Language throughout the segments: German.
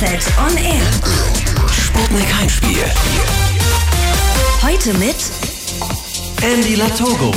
Set on Air. Sputnik Heimspiel. Heute mit Andy Latogo.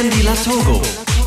Andy Lasogo.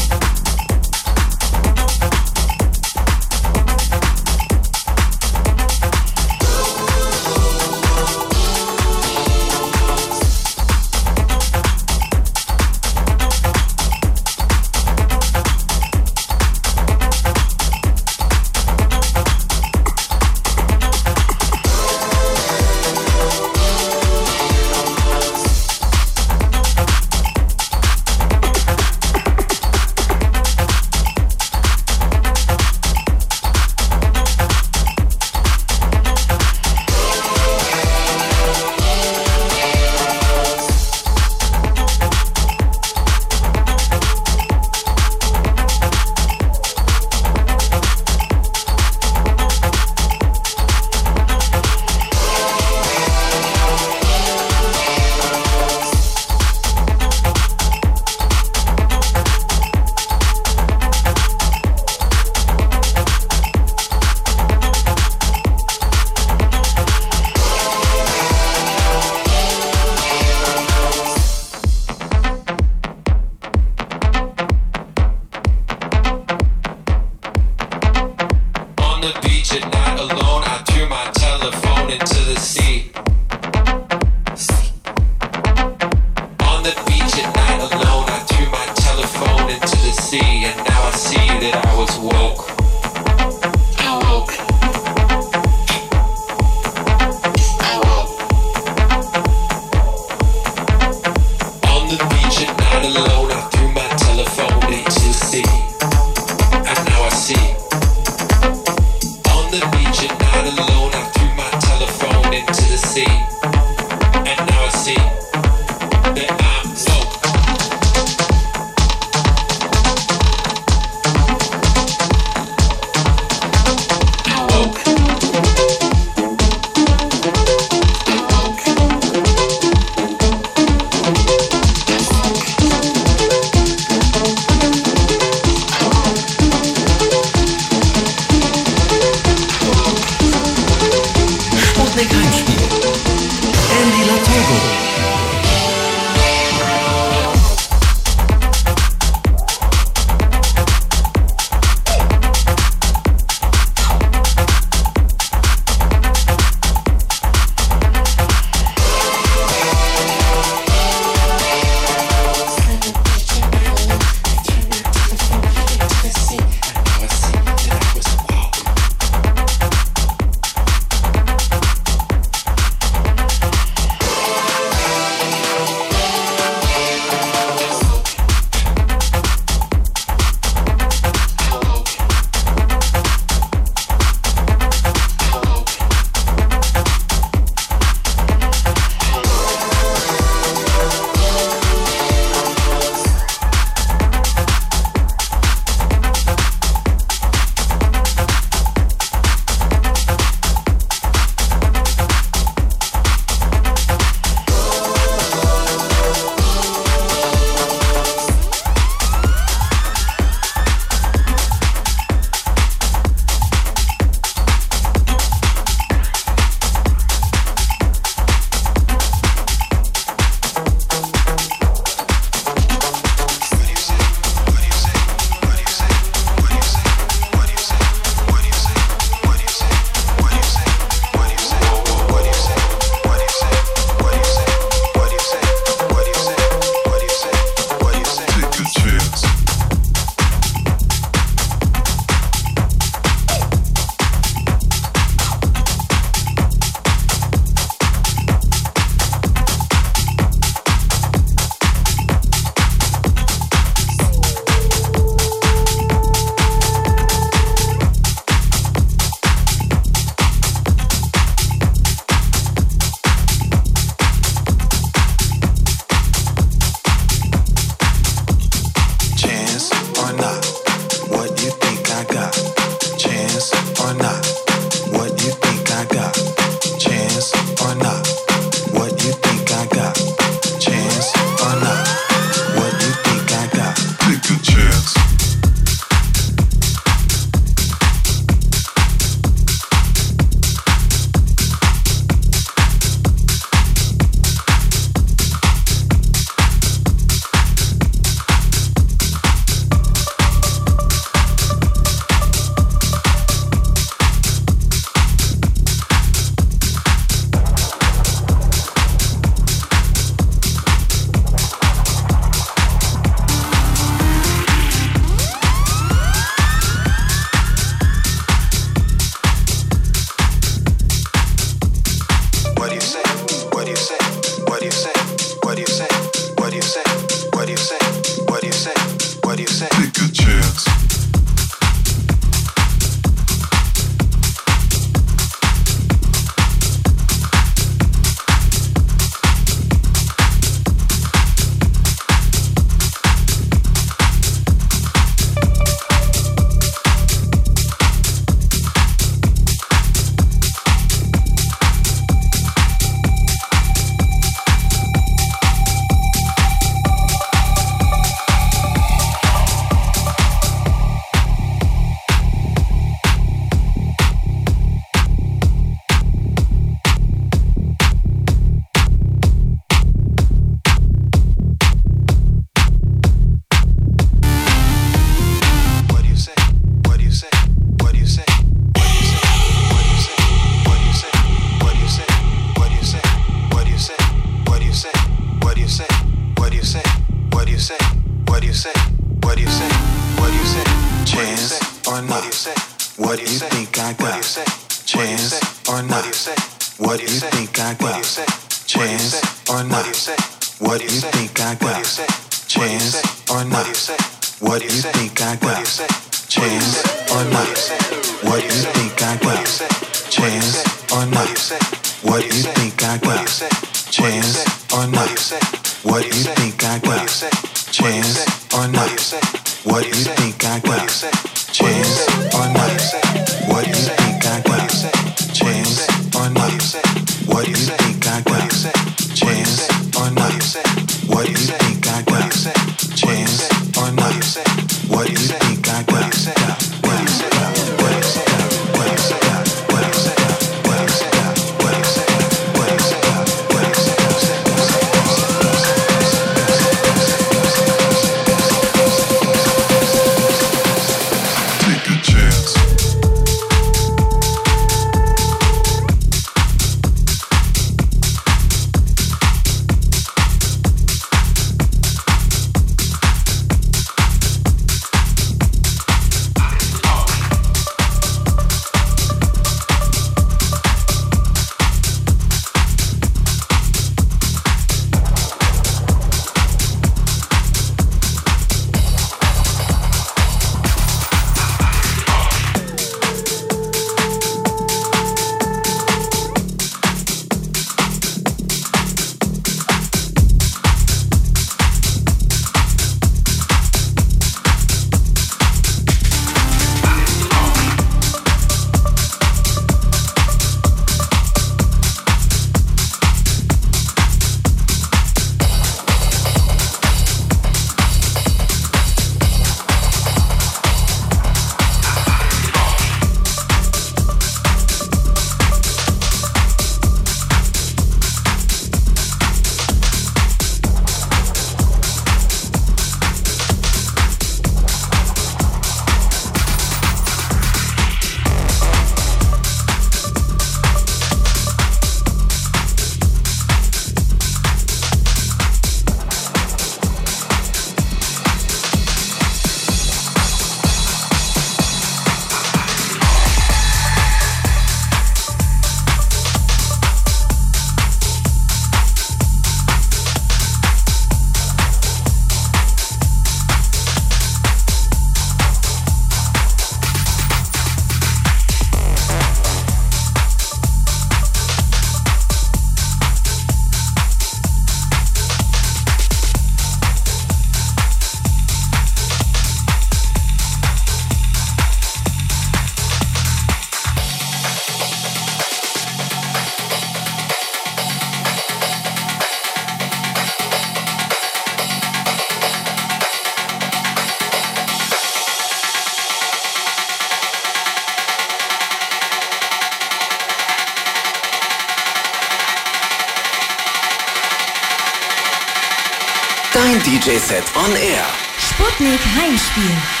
DJ-Set on Air. Sputnik Heimspiel.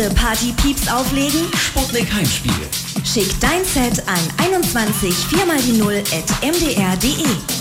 Tausende Partypieps auflegen? Sputnik Heimspiel. Schick dein Set an 21 4 mal die 0 at mdr.de.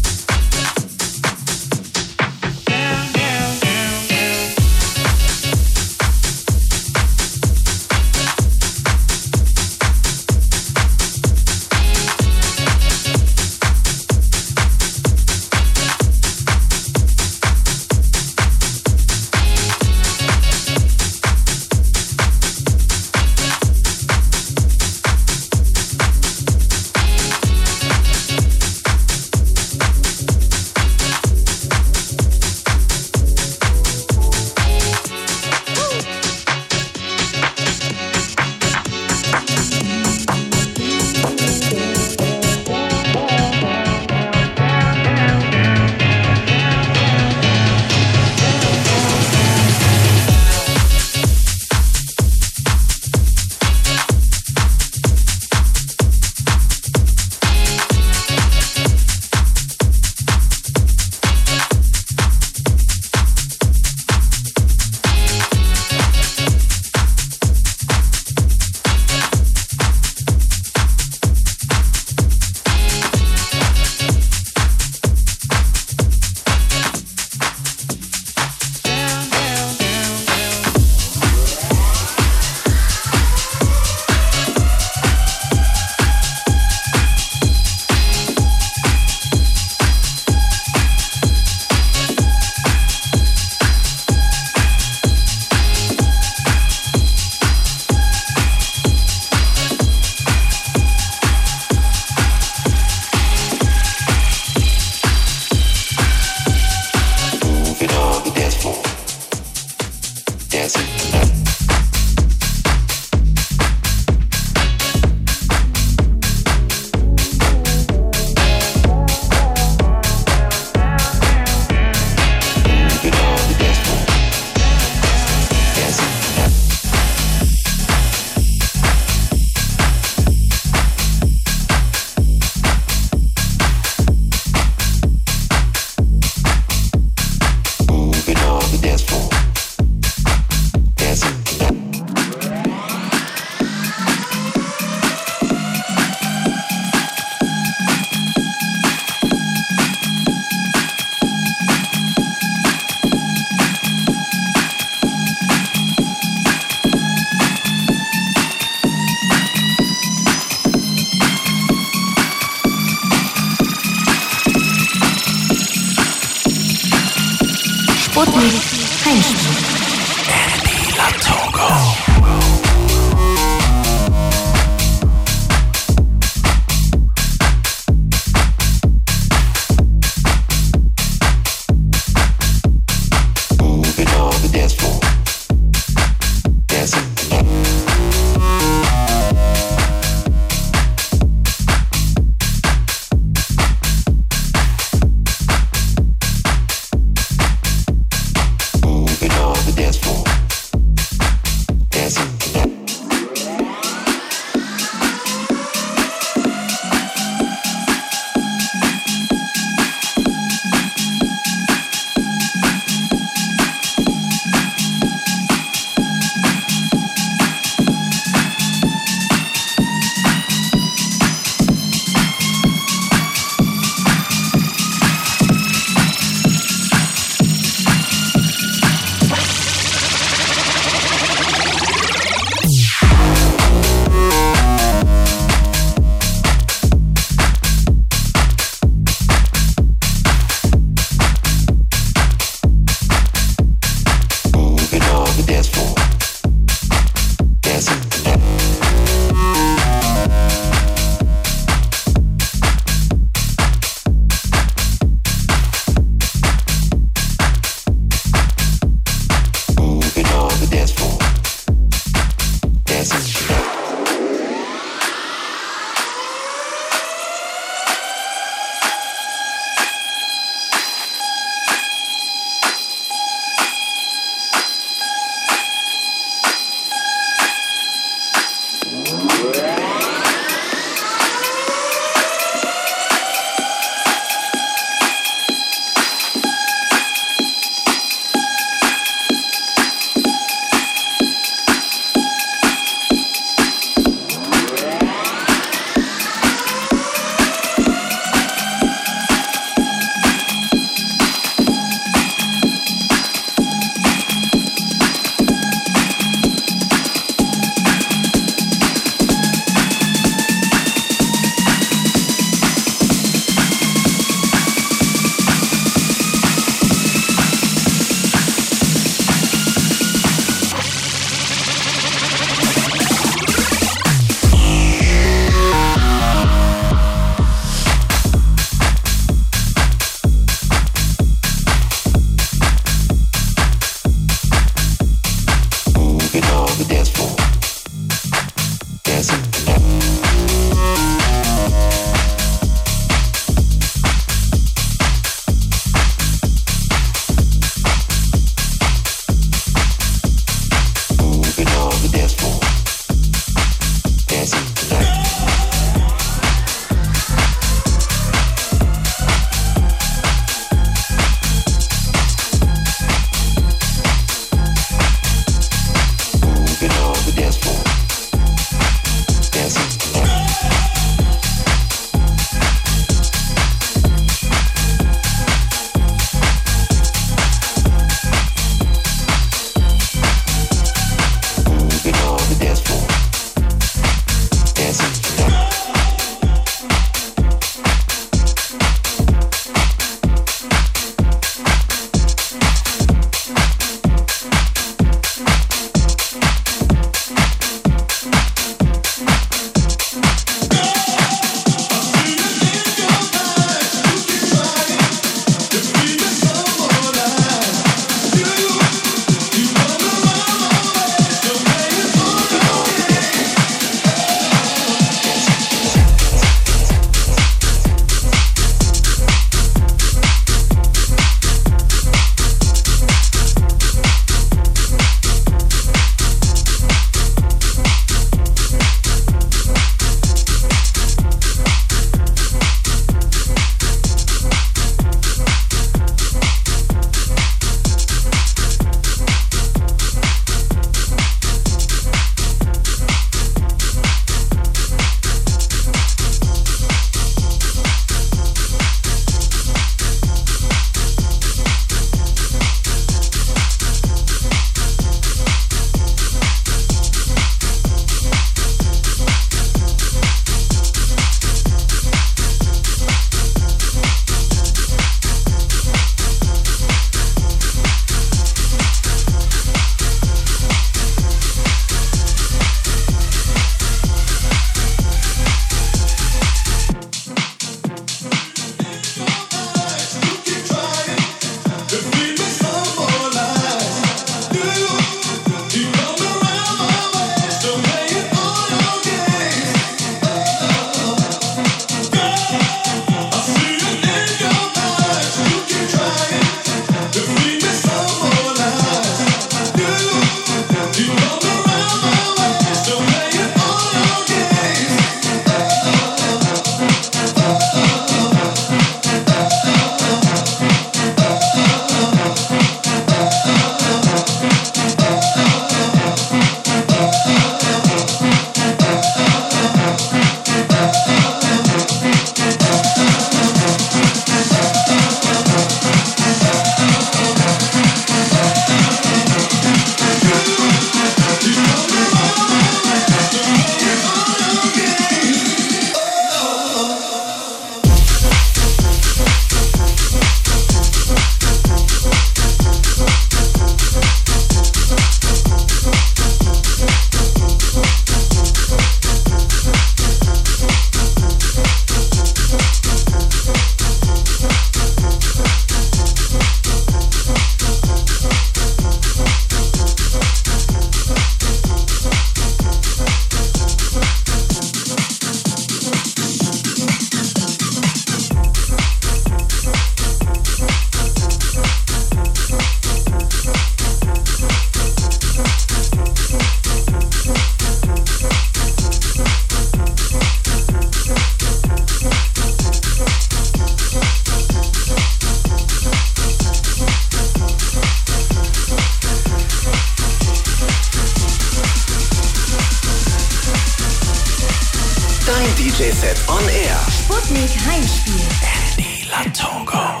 DJ-Set on Air. Sputnik Heimspiel. Andy Latogo.